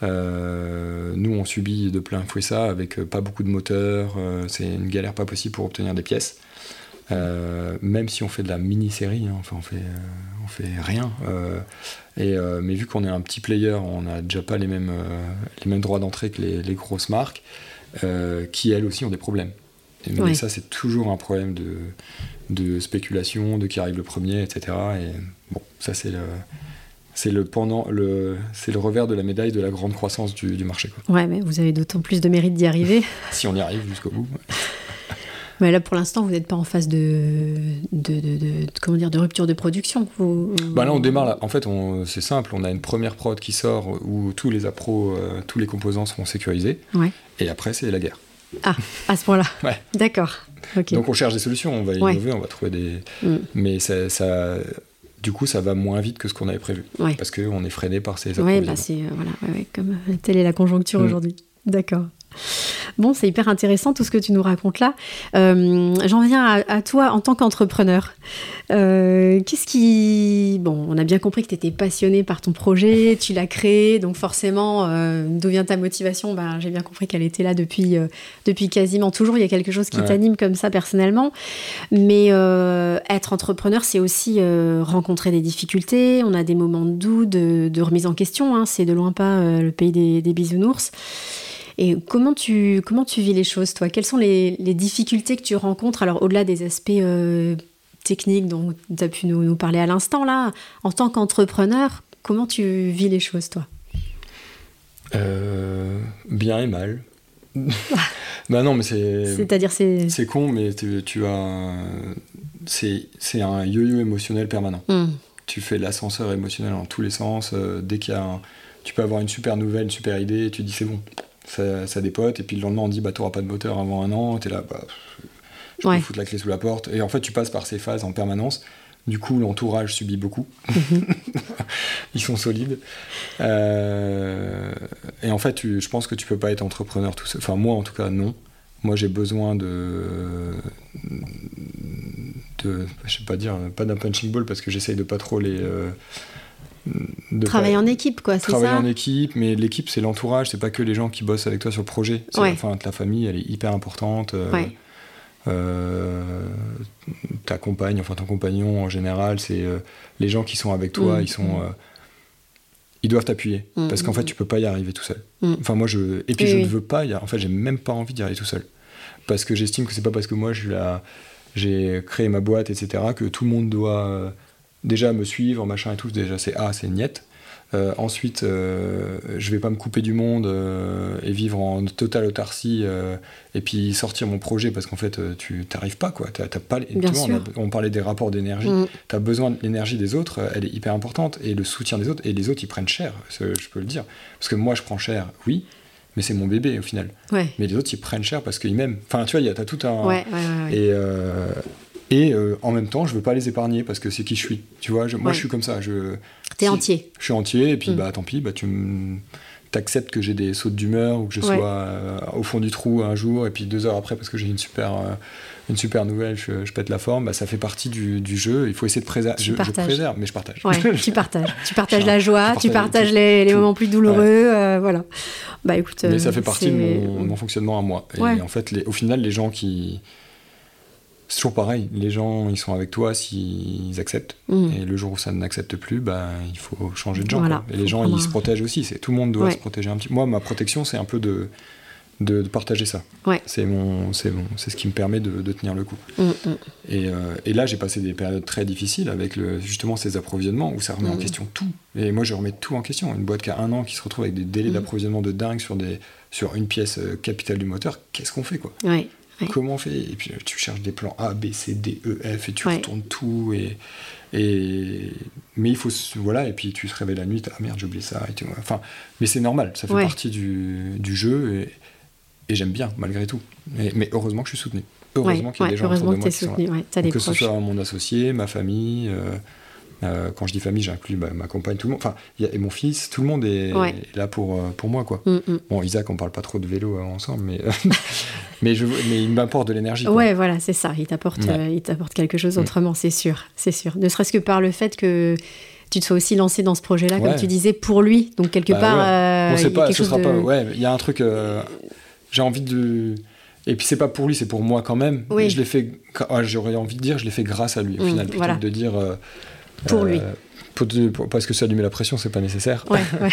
Euh, nous, on subit de plein fouet ça avec pas beaucoup de moteurs. c'est une galère pas possible pour obtenir des pièces. Euh, même si on fait de la mini-série, hein, enfin, on fait, euh, on fait rien. euh, et, euh, mais vu qu'on est un petit player, on n'a déjà pas les mêmes, les mêmes droits d'entrée que les, les grosses marques, qui elles aussi ont des problèmes. Et Ouais. ça, c'est toujours un problème de, de spéculation, de qui arrive le premier, etc. Et bon, ça, c'est le, c'est le pendant, le, c'est le revers de la médaille de la grande croissance du, du marché. Quoi. Ouais, mais vous avez d'autant plus de mérite d'y arriver. Si on y arrive jusqu'au bout. Mais là, pour l'instant, vous n'êtes pas en phase de, de, de- de- comment dire, de rupture de production. Vous- Bah là, on démarre. Là. En fait, c'est simple. On a une première prod qui sort où tous les appros, euh, tous les composants seront sécurisés. Ouais. Et après, c'est la guerre. Ah, à ce point-là. Ouais. D'accord. Donc, on cherche des solutions. On va Ouais. innover, on va trouver des. Mm. Mais ça, ça- du coup, ça va moins vite que ce qu'on avait prévu. Ouais. Parce qu'on est freiné par ces Oui, bah c'est euh, voilà, ouais, ouais, comme euh, telle est la conjoncture Mm. aujourd'hui. D'accord. Bon, c'est hyper intéressant tout ce que tu nous racontes là. Euh, J'en viens à, à toi en tant qu'entrepreneur. Euh, Qu'est-ce qui... Bon, on a bien compris que tu étais passionné par ton projet, tu l'as créé, donc forcément, euh, d'où vient ta motivation? Ben, J'ai bien compris qu'elle était là depuis, depuis quasiment toujours. Il y a quelque chose qui Ouais. t'anime comme ça personnellement. Mais être entrepreneur, c'est aussi rencontrer des difficultés. On a des moments de doute, de, de remise en question. hein. C'est de loin pas le pays des, des bisounours. Et comment tu, comment tu vis les choses, toi? Quelles sont les, les difficultés que tu rencontres Alors, au-delà des aspects euh, techniques dont tu as pu nous, nous parler à l'instant, là, en tant qu'entrepreneur, comment tu vis les choses, toi? Euh, bien et mal. bah non, mais c'est. C'est-à-dire, c'est. C'est con, mais tu, as. C'est un yo-yo émotionnel permanent. Hmm. Tu fais l'ascenseur émotionnel dans tous les sens. euh, dès qu'il y a un- Tu peux avoir une super nouvelle, une super idée, et tu dis c'est bon, ça, ça dépote. Et puis le lendemain, on dit bah t'auras pas de moteur avant un an. T'es là, bah. Je Ouais. peux foutre la clé sous la porte. Et en fait, tu passes par ces phases en permanence. Du coup, l'entourage subit beaucoup. Ils sont solides. Euh, et en fait, tu- je pense que tu peux pas être entrepreneur tout seul. Enfin, moi, en tout cas, non. Moi, j'ai besoin de, de, je sais pas dire, pas d'un punching ball parce que j'essaye de pas trop les, euh, de Travailler pas- en équipe, quoi, c'est travailler ça en équipe, mais l'équipe, c'est l'entourage, c'est pas que les gens qui bossent avec toi sur le projet. Ouais. Enfin, la famille, elle est hyper importante. euh, Ouais. euh, ta compagne, enfin ton compagnon en général, c'est euh, les gens qui sont avec toi, Mm. ils sont, euh, ils doivent t'appuyer Mm, parce qu'en mm, fait tu peux pas y arriver tout seul. Mm. Enfin moi je et puis Oui, je oui. ne veux pas y en fait j'ai même pas envie d'y arriver tout seul parce que j'estime que c'est pas parce que moi je suis là, j'ai créé ma boîte etc que tout le monde doit déjà me suivre machin et tout déjà c'est ah c'est niette. Euh, ensuite, euh, je vais pas me couper du monde euh, et vivre en totale autarcie euh, et puis sortir mon projet parce qu'en fait, tu t'arrives pas quoi. T'as pas, Bien tu vois, on, a- sûr. on parlait des rapports d'énergie. Mm. Tu as besoin de l'énergie des autres, elle est hyper importante et le soutien des autres. Et les autres, ils prennent cher, je peux le dire. Parce que moi, je prends cher, oui, mais c'est mon bébé au final. Ouais. Mais les autres, ils prennent cher parce qu'ils m'aiment. Enfin, tu vois, il y a t'as tout un. Ouais, ouais. Et, et euh, en même temps, je veux pas les épargner parce que c'est qui je suis. Tu vois, je- moi, Ouais. je suis comme ça. Je, T'es si- entier. je suis entier, et puis Mm. bah tant pis, bah tu m- t'acceptes que j'ai des sautes d'humeur ou que je Ouais. sois euh, au fond du trou un jour, et puis deux heures après, parce que j'ai une super, euh, une super nouvelle, je, pète la forme, bah, ça fait partie du, jeu. Il faut essayer de préserver. Je, je, préserve, mais je partage. Ouais, tu partages. Tu partages la joie, tu partages les, moments plus douloureux. Euh, voilà. Bah écoute. Mais ça fait partie de mon, fonctionnement à moi. Et en fait, les, au final, les gens qui. C'est toujours pareil. Les gens, ils sont avec toi s'ils acceptent. Mm. Et le jour où ça n'accepte plus, bah, il faut changer de gens. et les gens, ils se protègent aussi. Tout le monde doit se protéger un petit Moi, ma protection, c'est un peu de de, partager ça. Ouais. C'est mon, c'est bon, c'est ce qui me permet de, de tenir le coup. Mm, mm. Et, euh, et, là, j'ai passé des périodes très difficiles avec le, justement ces approvisionnements où ça remet en mm. question tout. Et moi, je remets tout en question. Une boîte qui a un an qui se retrouve avec des délais d'approvisionnement de dingue sur des, sur une pièce euh, capitale du moteur. Qu'est-ce qu'on fait quoi? Ouais. Comment on fait? Et puis tu cherches des plans A, B, C, D, E, F et tu retournes tout et et mais il faut voilà et puis tu te réveilles la nuit ah merde j'ai oublié ça et enfin mais c'est normal ça fait partie du, du jeu et, et j'aime bien, malgré tout. Mais, heureusement que je suis soutenu. Heureusement qu'il y a des gens autour de moi qui sont là. que ce soit mon associé, ma famille. Euh, euh, quand je dis famille, j'inclus bah, ma compagne, tout le monde. Enfin, et mon fils, tout le monde est, là pour, euh, pour moi, quoi. Mm, mm. Bon, Isaac, on parle pas trop de vélo ensemble, mais, mais, je, mais il m'apporte de l'énergie. Ouais, voilà, c'est ça. Il t'apporte, il t'apporte quelque chose mm. autrement, c'est sûr, c'est sûr. Ne serait-ce que par le fait que tu te sois aussi lancé dans ce projet-là, comme tu disais, pour lui. Donc quelque bah part, on sait pas, ce sera pas. Ouais, il y a un truc j'ai envie de. Et puis c'est pas pour lui, c'est pour moi quand même. Oui. je l'ai fait. J'aurais envie de dire, je l'ai fait grâce à lui au final, plutôt que de dire. Euh, pour lui. Euh, parce que ça lui met la pression, c'est pas nécessaire. Ouais, ouais.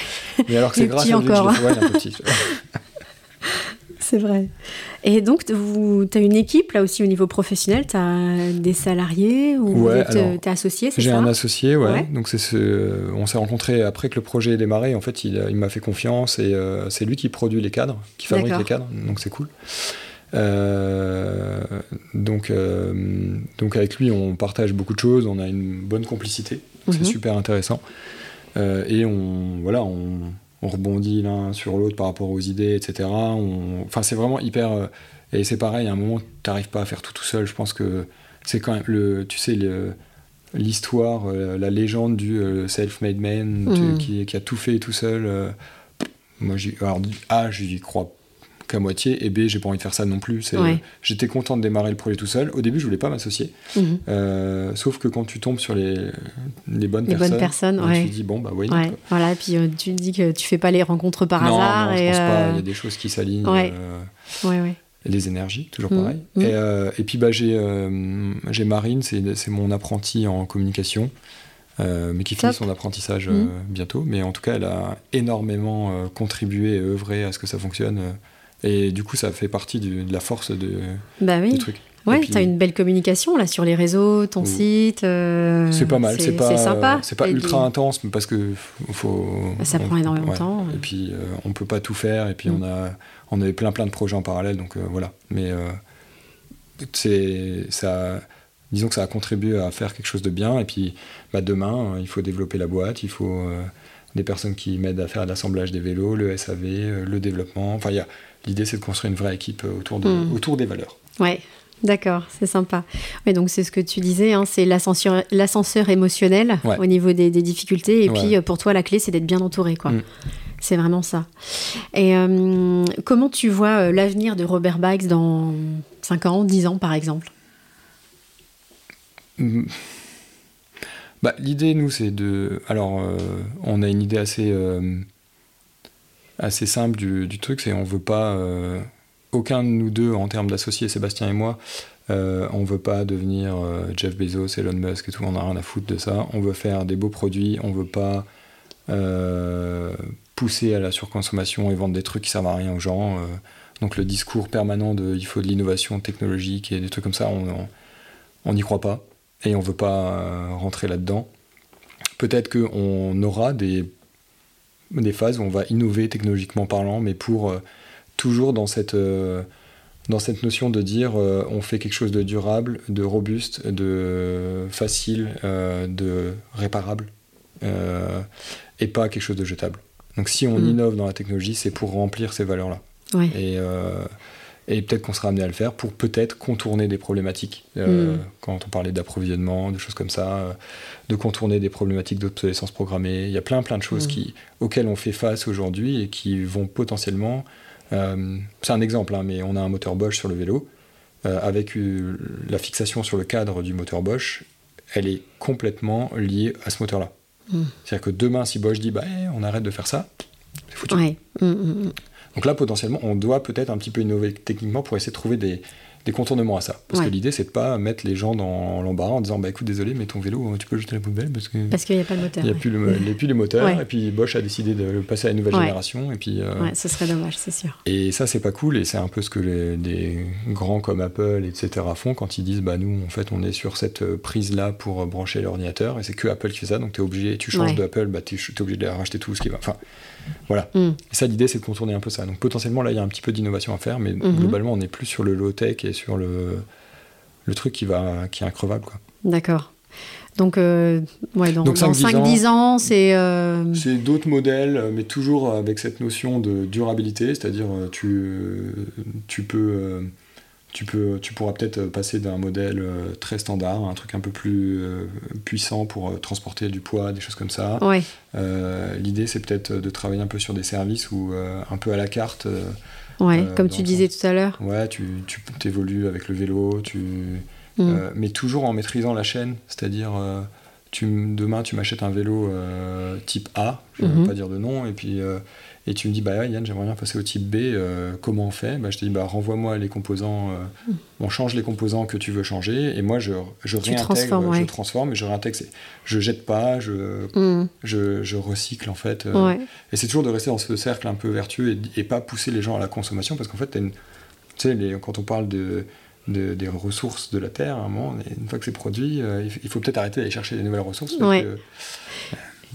Mais alors que c'est grâce à lui encore. que un petit. c'est vrai. Et donc, tu as une équipe là aussi au niveau professionnel Tu as des salariés ou tu es associé, c'est ça J'ai un associé, ouais. Donc, c'est ce... on s'est rencontrés après que le projet ait démarré. En fait, il, il m'a fait confiance et euh, c'est lui qui produit les cadres, qui fabrique les cadres. Donc, c'est cool. Euh, donc, euh, donc, avec lui, on partage beaucoup de choses. On a une bonne complicité. C'est mhm. super intéressant. et on, voilà, on, on rebondit l'un sur l'autre par rapport aux idées, etc. Enfin, c'est vraiment hyper. Euh, et c'est pareil, à un moment, tu n'arrives pas à faire tout tout seul. Je pense que c'est quand même le. Tu sais, l'histoire, euh, la légende du euh, self-made man mm. qui, a tout fait tout seul. moi, alors, A, j'y crois qu'à moitié, et B, j'ai pas envie de faire ça non plus. J'étais content de démarrer le projet tout seul. Au début, je voulais pas m'associer. Mhm. Euh, sauf que quand tu tombes sur les, les bonnes personnes, bonnes personnes ouais. tu te dis, bon, bah oui. Voilà, et puis euh, tu te dis que tu fais pas les rencontres par hasard. Non, je pense pas. Il y a des choses qui s'alignent. Ouais. Euh, les énergies, toujours mhm. pareil. Mhm. Et, et, puis, bah, j'ai Marine, c'est mon apprenti en communication. mais qui finit son apprentissage bientôt. Mais en tout cas, elle a énormément contribué et œuvré à ce que ça fonctionne et du coup, ça fait partie de la force de, bah oui. du truc. Ouais, tu as une belle communication là sur les réseaux, ton site. Euh, c'est pas mal, c'est pas sympa. C'est pas ultra intense, mais parce que faut. Bah, ça prend énormément de temps. Et puis euh, on peut pas tout faire, et puis on mm. a on avait plein plein de projets en parallèle, donc euh, voilà. Mais c'est ça. Disons que ça a contribué à faire quelque chose de bien, et puis bah, demain il faut développer la boîte, il faut des personnes qui m'aident à faire l'assemblage des vélos, le SAV, le développement. Enfin, il y a L'idée, c'est de construire une vraie équipe euh, autour, de, hmm. autour des valeurs. Ouais, D'accord, c'est sympa. Oui, donc c'est ce que tu disais, hein, c'est l'ascenseur émotionnel au niveau des, difficultés. Et puis euh, pour toi, la clé, c'est d'être bien entouré. quoi. Hmm. C'est vraiment ça. Et euh, comment tu vois l'avenir de Robert Bikes dans 5 ans, 10 ans par exemple? Hmm. bah, L'idée, nous, c'est de... Alors, on a une idée assez assez simple du, truc, c'est on veut pas euh, aucun de nous deux en termes d'associés, Sébastien et moi, euh, on veut pas devenir euh, Jeff Bezos, Elon Musk et tout, on a rien à foutre de ça. On veut faire des beaux produits, on veut pas pousser à la surconsommation et vendre des trucs qui servent à rien aux gens. donc le discours permanent de il faut de l'innovation technologique et des trucs comme ça, on n'y croit pas et on veut pas rentrer là-dedans. Peut-être qu'on aura des des phases où on va innover technologiquement parlant, mais pour euh, toujours dans cette, euh, dans cette notion de dire euh, on fait quelque chose de durable, de robuste, de facile, de réparable, et pas quelque chose de jetable. Donc si on mm. innove dans la technologie, c'est pour remplir ces valeurs-là. Et, et peut-être qu'on sera amené à le faire pour peut-être contourner des problématiques. Mm. Quand on parlait d'approvisionnement, de choses comme ça, de contourner des problématiques d'obsolescence programmée. Il y a plein plein de choses mm. qui, auxquelles on fait face aujourd'hui et qui vont potentiellement... Euh, c'est un exemple, hein, mais on a un moteur Bosch sur le vélo. avec la fixation sur le cadre du moteur Bosch, elle est complètement liée à ce moteur-là. Mm. C'est-à-dire que demain, si Bosch dit bah, eh, on arrête de faire ça, c'est foutu. Mm, Donc là, potentiellement, on doit peut-être un petit peu innover techniquement pour essayer de trouver des, des contournements à ça. Parce que l'idée, c'est de pas mettre les gens dans l'embarras en disant bah écoute, désolé, mais ton vélo, tu peux le jeter à la poubelle parce que parce qu'il n'y a pas de moteur. Il n'y a plus, le, plus les moteurs, et puis Bosch a décidé de le passer à une nouvelle génération. Et puis, euh, ouais, ce serait dommage, c'est sûr. Et ça, c'est pas cool, et c'est un peu ce que les, des grands comme Apple, etc., font quand ils disent bah nous, en fait, on est sur cette prise-là pour brancher l'ordinateur, et c'est que Apple qui fait ça, donc tu es obligé, tu changes d'Apple, bah, tu es, obligé de racheter tout ce qui va. Enfin, voilà. Mm. Et ça, l'idée, c'est de contourner un peu ça. Donc potentiellement, là, il y a un petit peu d'innovation à faire, mais mm-hmm. globalement, on est plus sur le low-tech et sur le le truc qui, va, qui est increvable. Quoi. D'accord. Donc, euh, ouais, dans, 5-10 ans, c'est... Euh, c'est d'autres modèles, mais toujours avec cette notion de durabilité, c'est-à-dire euh, tu, tu peux... Tu, peux, tu pourras peut-être passer d'un modèle très standard à un truc un peu plus puissant pour transporter du poids, des choses comme ça. Ouais. L'idée, c'est peut-être de travailler un peu sur des services ou un peu à la carte. Ouais, euh, comme tu disais tout à l'heure. Ouais, tu, tu évolues avec le vélo, tu, mm. euh, mais toujours en maîtrisant la chaîne, c'est-à-dire euh, tu, demain tu m'achètes un vélo type A, je ne vais mm-hmm. pas dire de nom, et puis et tu me dis, bah Yann, j'aimerais bien passer au type B, euh, comment on fait? Bah, Je te dis, bah renvoie-moi les composants, euh, hmm. on change les composants que tu veux changer, et moi je, je réintègre, je transforme, et je réintègre, je jette pas, je, hmm. je, je, recycle en fait. Euh. et c'est toujours de rester dans ce cercle un peu vertueux et, et pas pousser les gens à la consommation, parce qu'en fait, tu sais, quand on parle de, des ressources de la Terre, à un moment, une fois que c'est produit, il faut peut-être arrêter d'aller chercher des nouvelles ressources.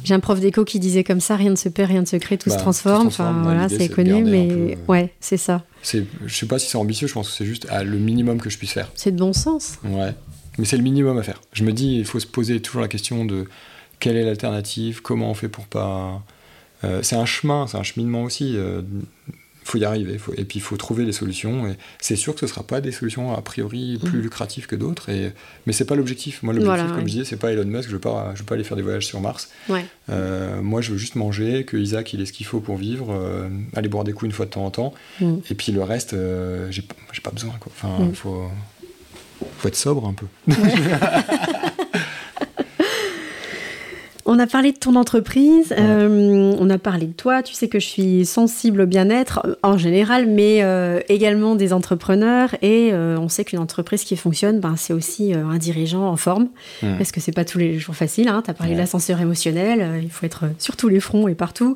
J'ai un prof d'éco qui disait comme ça, rien ne se perd, rien ne se crée, tout se bah, transforme. enfin, voilà, c'est connu, mais euh, ouais, c'est ça. Je sais pas si c'est ambitieux, je pense que c'est juste le minimum que je puisse faire. C'est de bon sens. Ouais, mais c'est le minimum à faire. Je me dis, il faut se poser toujours la question de quelle est l'alternative, comment on fait pour pas. Euh, c'est un chemin, c'est un cheminement aussi. Euh, faut y arriver. Faut, et puis il faut trouver des solutions. Et c'est sûr que ce ne sera pas des solutions a priori plus mm. lucratives que d'autres. Et, mais c'est pas l'objectif. Moi, l'objectif, comme je disais, c'est pas Elon Musk. Je veux pas, je veux pas aller faire des voyages sur Mars. Euh, moi, je veux juste manger, que Isaac il ait ce qu'il faut pour vivre, euh, aller boire des coups une fois de temps en temps. Mm. Et puis le reste, euh, j'ai, pas besoin. Quoi. Enfin, mm. faut, faut être sobre un peu. On a parlé de ton entreprise, euh, on a parlé de toi. Tu sais que je suis sensible au bien-être euh, en général, mais euh, également des entrepreneurs. Et on sait qu'une entreprise qui fonctionne, ben, c'est aussi un dirigeant en forme, parce que c'est pas tous les jours facile. Hein. Tu as parlé de l'ascenseur émotionnel, il faut être sur tous les fronts et partout.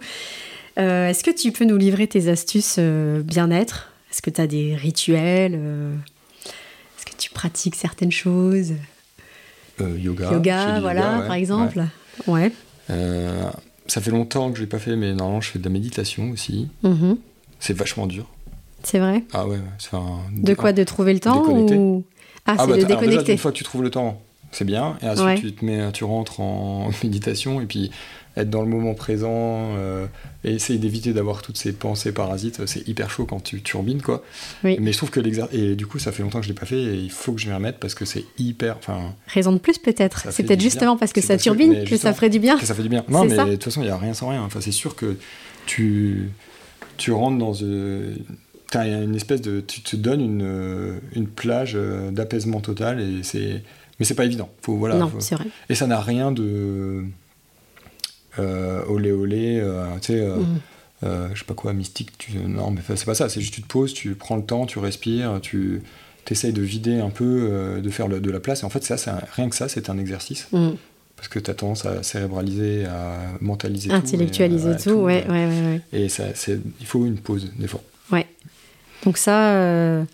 Est-ce que tu peux nous livrer tes astuces bien-être? Est-ce que tu as des rituels Est-ce que tu pratiques certaines choses? Yoga. Yoga, voilà, par exemple. Ouais. Euh, ça fait longtemps que je l'ai pas fait, mais normalement je fais de la méditation aussi. Mhm. C'est vachement dur. C'est vrai? Ah ouais, De quoi De trouver le temps ou... Ah, ah c'est bah, de déconnecter. une fois que tu trouves le temps, c'est bien. Et ensuite, tu, te mets, tu rentres en méditation et puis être dans le moment présent euh, et essayer d'éviter d'avoir toutes ces pensées parasites, c'est hyper chaud quand tu turbines, quoi. Mais je trouve que l'exercice. Et du coup, ça fait longtemps que je l'ai pas fait et il faut que je m'y remette parce que c'est hyper. Enfin, Raison de plus, peut-être. C'est peut-être justement parce que ça turbine que, ça ferait du bien. Que ça fait du bien. Non, mais de toute façon, il n'y a rien sans rien. Enfin, c'est sûr que tu, tu rentres dans. Euh, as une espèce de. Tu te donnes une, une plage euh, d'apaisement total et c'est. Mais c'est pas évident. Faut, voilà, non, c'est vrai. Et ça n'a rien de euh, olé olé, euh, tu sais. Euh, mhm. je sais pas quoi, mystique, tu... non, mais c'est pas ça, c'est juste tu te poses, tu prends le temps, tu respires, tu essayes de vider un peu, de faire de la place. Et en fait, ça, rien que ça, c'est un exercice. Mhm. Parce que tu as tendance à cérébraliser, à mentaliser Intellectualiser tout. tout, ouais, ouais, ouais, Et ça, il faut une pause, des fois. Ouais. Donc ça.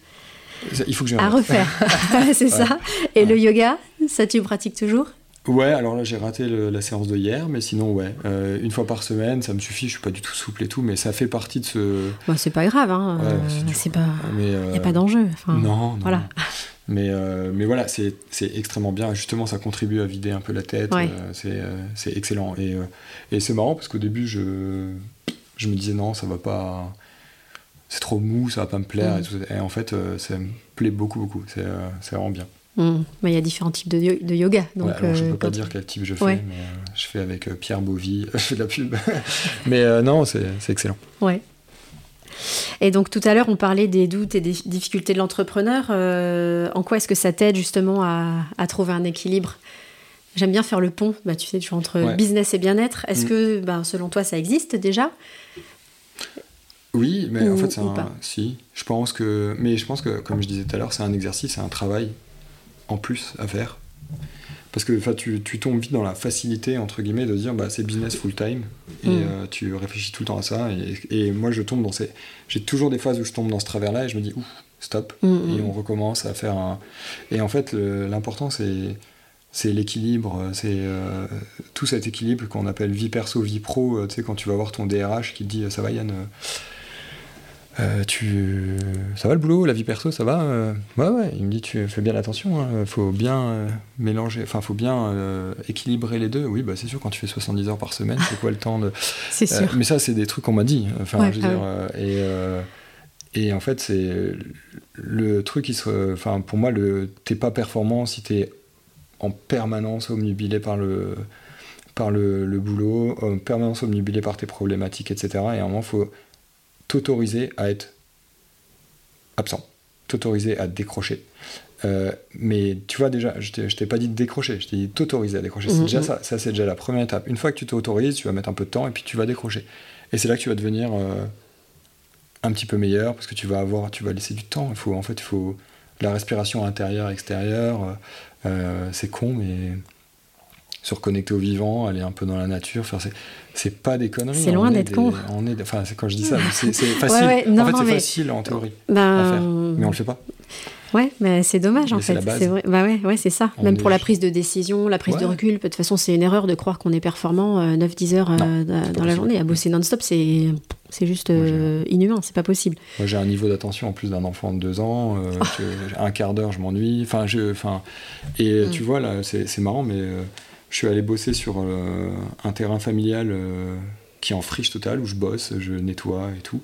Il faut que À refaire, c'est ça. Et le yoga, ça tu pratiques toujours? Ouais, alors là j'ai raté la séance de hier, mais sinon ouais, euh, une fois par semaine, ça me suffit. Je suis pas du tout souple et tout, mais ça fait partie de ce. Bah, c'est pas grave, hein. Euh, c'est pas. Il n'y a euh, pas d'enjeu. non, non, Voilà. Mais, mais voilà, c'est extrêmement bien. Justement, ça contribue à vider un peu la tête. c'est excellent. Et, et c'est marrant parce qu'au début, je, je me disais non, ça va pas. C'est trop mou, ça va pas me plaire. Et, mm. et, en fait, ça me plaît beaucoup, beaucoup. C'est vraiment bien. Hmm. Il y a différents types de, de yoga. Donc, je ne peux euh, pas dire quel type je fais, mais euh, je fais avec euh, Pierre Bovy, je fais de la pub. mais non, c'est excellent. Ouais. Et donc tout à l'heure, on parlait des doutes et des difficultés de l'entrepreneur. en quoi est-ce que ça t'aide justement à, trouver un équilibre? J'aime bien faire le pont, bah, tu sais, entre business et bien-être. Est-ce mm. que, bah, selon toi, ça existe déjà? Oui, mais en fait, c'est un... si. Je pense que, mais je pense que, comme je disais tout à l'heure, c'est un exercice, c'est un travail en plus à faire. Parce que tu, tu tombes vite dans la facilité, entre guillemets, de dire bah, c'est business full time. Et mm. euh, tu réfléchis tout le temps à ça. Et, moi, je tombe dans ces. J'ai toujours des phases où je tombe dans ce travers-là et je me dis ouf, stop. Mm, mm. Et on recommence à faire un. Et en fait, l'important, c'est c'est l'équilibre, c'est euh, tout cet équilibre qu'on appelle vie perso, vie pro. Euh, tu sais, quand tu vas voir ton DRH qui te dit ça va Yann, euh, tu, ça va le boulot, la vie perso, ça va euh Ouais, ouais. Il me dit, tu fais bien attention, hein, faut bien euh, mélanger, enfin, faut bien équilibrer les deux. Oui, bah c'est sûr, quand tu fais 70 heures par semaine, c'est quoi le temps de. c'est sûr. mais ça, c'est des trucs qu'on m'a dit. Enfin, je veux ah dire, et, et en fait, c'est le truc qui se. Enfin, pour moi, le t'es pas performant si t'es en permanence omnubilé par le par le, le boulot, en permanence omnubilé par tes problématiques, etc. Et à un moment, faut t'autoriser à être absent, t'autoriser à décrocher. Euh, mais tu vois déjà, je t'ai pas dit de décrocher, je t'ai dit t'autoriser à décrocher. C'est mhm. déjà ça, ça c'est déjà la première étape. Une fois que tu t'autorises, tu vas mettre un peu de temps et puis tu vas décrocher. Et c'est là que tu vas devenir euh, un petit peu meilleur parce que tu vas avoir, tu vas laisser du temps. Il faut en fait, il faut la respiration intérieure, extérieure. Euh, c'est con, mais se reconnecter au vivant, aller un peu dans la nature, faire c'est pas des conneries. C'est loin d'être con. On est, enfin, quand je dis ça, c'est facile. en fait, c'est facile en théorie ben, à faire, mais on le fait pas. Ouais, mais c'est dommage en fait. C'est vrai. Bah ouais, ouais c'est ça. Même pour la prise de décision, la prise de recul, de toute façon, c'est une erreur de croire qu'on est performant 9-10 euh, heures euh, dans la journée. À bosser non-stop, c'est c'est juste euh, inhumain, c'est pas possible. Moi, j'ai un niveau d'attention en plus d'un enfant de 2 ans. un quart d'heure, je m'ennuie. Enfin, je, enfin, et mm. tu vois là, c'est marrant, mais je suis allé bosser sur euh, un terrain familial euh, qui est en friche totale, où je bosse, je nettoie et tout.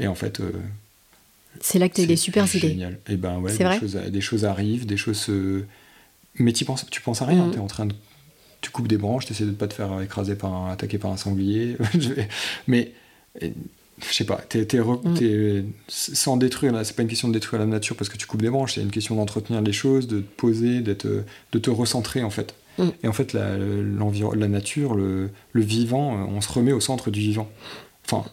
Et en fait. Euh, c'est là que tu as des super idées. Génial. Et ben ouais, des, choses, des, choses, arrivent, des choses. Mais tu penses, tu penses à rien, mm. tu es en train de. Tu coupes des branches, tu essaies de ne pas te faire écraser par un, attaquer par un sanglier. Mais je sais pas, t'es, mm. sans détruire, c'est pas une question de détruire la nature parce que tu coupes des branches, c'est une question d'entretenir les choses, de te poser, d'être, de te recentrer en fait. Mm. Et en fait, la, la nature, le, vivant, euh, on se remet au centre du vivant. Enfin,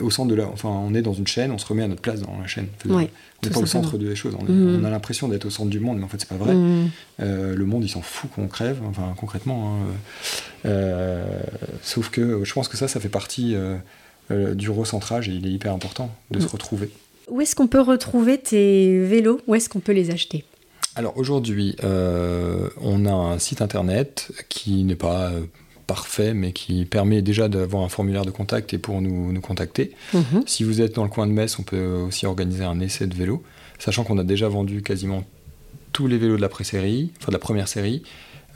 au centre de la, enfin, on est dans une chaîne, on se remet à notre place dans la chaîne. on n'est pas au centre des choses. Mm. On, a l'impression d'être au centre du monde, mais en fait, c'est pas vrai. Mm. Euh, le monde, il s'en fout qu'on crève, enfin, concrètement. Hein. Euh, sauf que je pense que ça, ça fait partie du recentrage et il est hyper important de se retrouver. Où est-ce qu'on peut retrouver tes vélos? Où est-ce qu'on peut les acheter? Alors aujourd'hui, euh, on a un site internet qui n'est pas euh, parfait, mais qui permet déjà d'avoir un formulaire de contact et pour nous, nous contacter. Mhm. Si vous êtes dans le coin de Metz, on peut aussi organiser un essai de vélo, sachant qu'on a déjà vendu quasiment tous les vélos de la pré-série, enfin de la première série.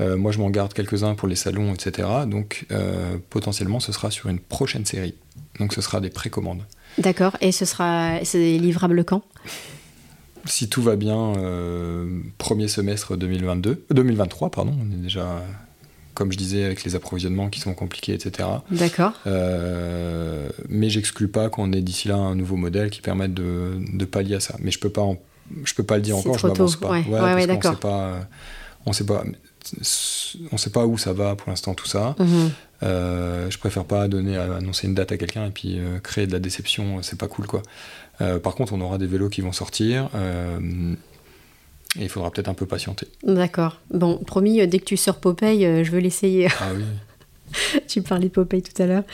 Euh, moi, je m'en garde quelques-uns pour les salons, etc. Donc, potentiellement, ce sera sur une prochaine série. Donc, ce sera des précommandes. D'accord. Et ce sera, c'est livrable quand? Si tout va bien, euh, premier semestre 2022, 2023, pardon, on est déjà, comme je disais, avec les approvisionnements qui sont compliqués, etc. D'accord. Euh, mais j'exclus pas qu'on ait d'ici là un nouveau modèle qui permette de, de, pallier à ça. Mais je peux pas, je peux pas le dire encore, je m'avance pas. Ouais, ouais, d'accord. On sait pas, on sait pas où ça va pour l'instant tout ça. Mhm. Euh, je préfère pas donner, annoncer une date à quelqu'un et puis créer de la déception, c'est pas cool quoi. Euh, par contre, on aura des vélos qui vont sortir. et il faudra peut-être un peu patienter. D'accord. Bon, promis, dès que tu sors Popeye, je veux l'essayer. Ah oui. tu parlais de Popeye tout à l'heure.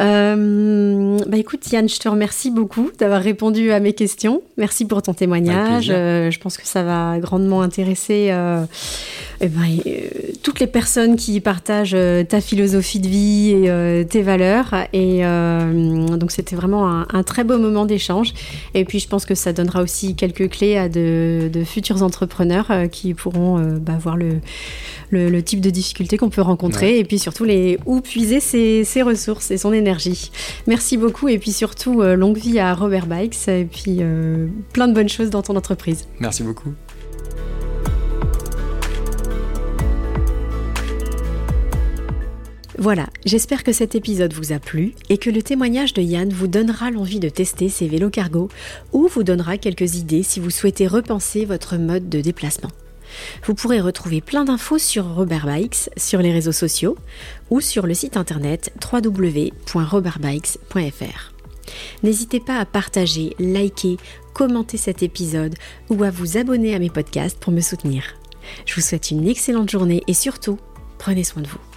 Euh, bah écoute Yann, je te remercie beaucoup d'avoir répondu à mes questions. Merci pour ton témoignage. Euh, je pense que ça va grandement intéresser euh, eh ben, toutes les personnes qui partagent ta philosophie de vie et tes valeurs. Et donc c'était vraiment un, très beau moment d'échange. Et puis je pense que ça donnera aussi quelques clés à de, futurs entrepreneurs qui pourront bah, voir le, le, type de difficultés qu'on peut rencontrer et puis surtout les, où puiser ses, ses ressources et son énergie Merci beaucoup et puis surtout euh, longue vie à Robert Bikes et puis euh, plein de bonnes choses dans ton entreprise. Merci beaucoup. Voilà, j'espère que cet épisode vous a plu et que le témoignage de Yann vous donnera l'envie de tester ces vélos cargo ou vous donnera quelques idées si vous souhaitez repenser votre mode de déplacement. Vous pourrez retrouver plein d'infos sur Robert Bikes sur les réseaux sociaux ou sur le site internet www.robertbikes.fr. N'hésitez pas à partager, liker, commenter cet épisode ou à vous abonner à mes podcasts pour me soutenir. Je vous souhaite une excellente journée et surtout, prenez soin de vous.